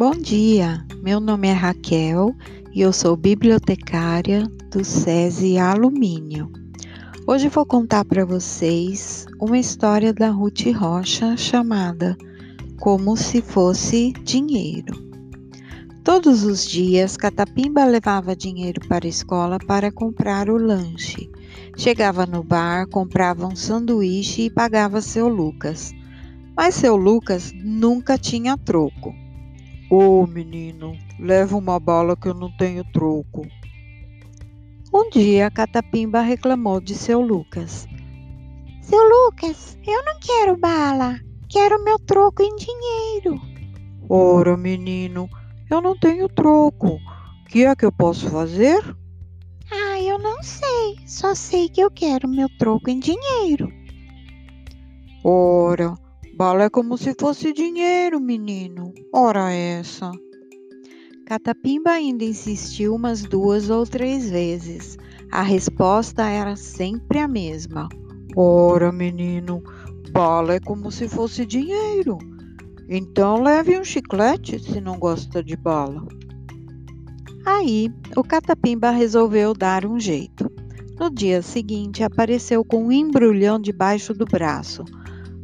Bom dia, meu nome é Raquel e eu sou bibliotecária do SESI Alumínio. Hoje vou contar para vocês uma história da Ruth Rocha chamada Como se fosse dinheiro. Todos os dias, Catapimba levava dinheiro para a escola para comprar o lanche. Chegava no bar, comprava um sanduíche e pagava seu Lucas. Mas seu Lucas nunca tinha troco. Ô oh, menino, leva uma bala que eu não tenho troco. Um dia, Catapimba reclamou de seu Lucas. Seu Lucas, eu não quero bala, quero meu troco em dinheiro. Ora, menino, eu não tenho troco. O que é que eu posso fazer? Ah, eu não sei. Só sei que eu quero meu troco em dinheiro. Ora, bala é como se fosse dinheiro, menino. Ora essa. Catapimba ainda insistiu umas duas ou três vezes. A resposta era sempre a mesma. Ora, menino, bala é como se fosse dinheiro. Então leve um chiclete se não gosta de bala. Aí o Catapimba resolveu dar um jeito. No dia seguinte apareceu com um embrulhão debaixo do braço.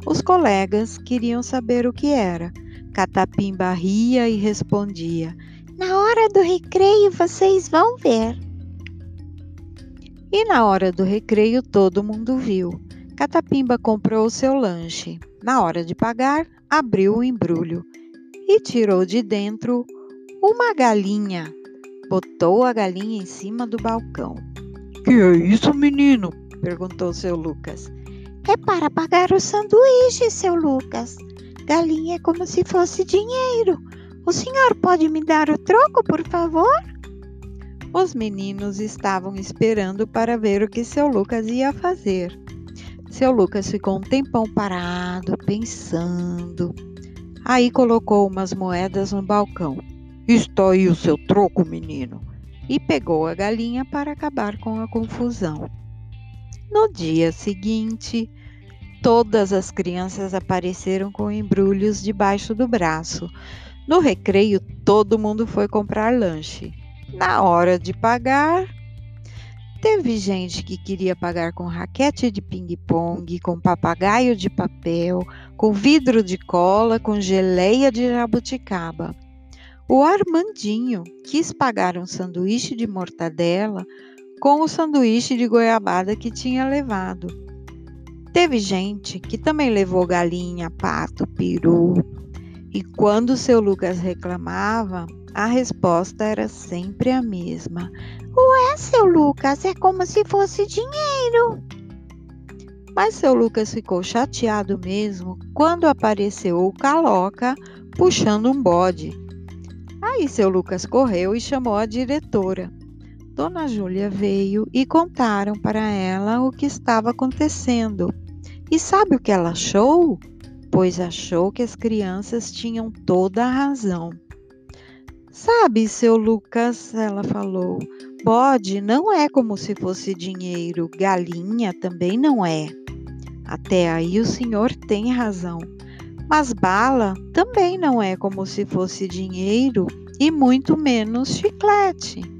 Os colegas queriam saber o que era. Catapimba ria e respondia: Na hora do recreio vocês vão ver. E na hora do recreio todo mundo viu. Catapimba comprou o seu lanche. Na hora de pagar, abriu o embrulho e tirou de dentro uma galinha. Botou a galinha em cima do balcão. Que é isso, menino? perguntou seu Lucas. É para pagar o sanduíche, seu Lucas. Galinha é como se fosse dinheiro. O senhor pode me dar o troco, por favor? Os meninos estavam esperando para ver o que seu Lucas ia fazer. Seu Lucas ficou um tempão parado, pensando. Aí colocou umas moedas no balcão. Está aí o seu troco, menino. E pegou a galinha para acabar com a confusão. No dia seguinte, todas as crianças apareceram com embrulhos debaixo do braço. No recreio, todo mundo foi comprar lanche. Na hora de pagar, Teve gente que queria pagar com raquete de ping-pong, com papagaio de papel, com vidro de cola, com geleia de jabuticaba. O Armandinho quis pagar um sanduíche de mortadela com o sanduíche de goiabada que tinha levado. Teve gente que também levou galinha, pato, peru. E quando seu Lucas reclamava, a resposta era sempre a mesma: Ué, seu Lucas, é como se fosse dinheiro. Mas seu Lucas ficou chateado mesmo quando apareceu o Caloca puxando um bode. Aí seu Lucas correu e chamou a diretora. Dona Júlia veio e contaram para ela o que estava acontecendo. E sabe o que ela achou? Pois achou que as crianças tinham toda a razão. Sabe, seu Lucas, ela falou, bode não é como se fosse dinheiro, galinha também não é. Até aí o senhor tem razão. Mas bala também não é como se fosse dinheiro e muito menos chiclete.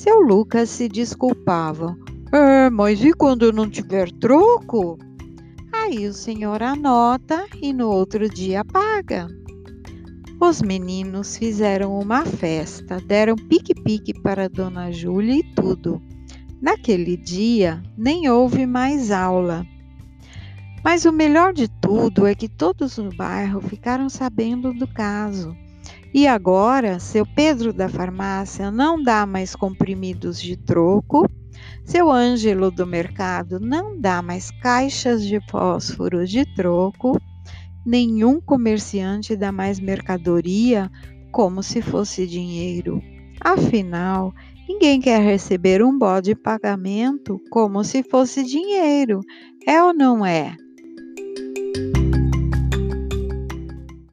Seu Lucas se desculpava. É, mas e quando não tiver troco? Aí o senhor anota e no outro dia paga. Os meninos fizeram uma festa, deram pique-pique para Dona Júlia e tudo. Naquele dia nem houve mais aula. Mas o melhor de tudo é que todos no bairro ficaram sabendo do caso. E agora, seu Pedro da farmácia não dá mais comprimidos de troco, seu Ângelo do mercado não dá mais caixas de fósforo de troco nenhum comerciante dá mais mercadoria como se fosse dinheiro. Afinal, ninguém quer receber um bode de pagamento como se fosse dinheiro, é ou não é?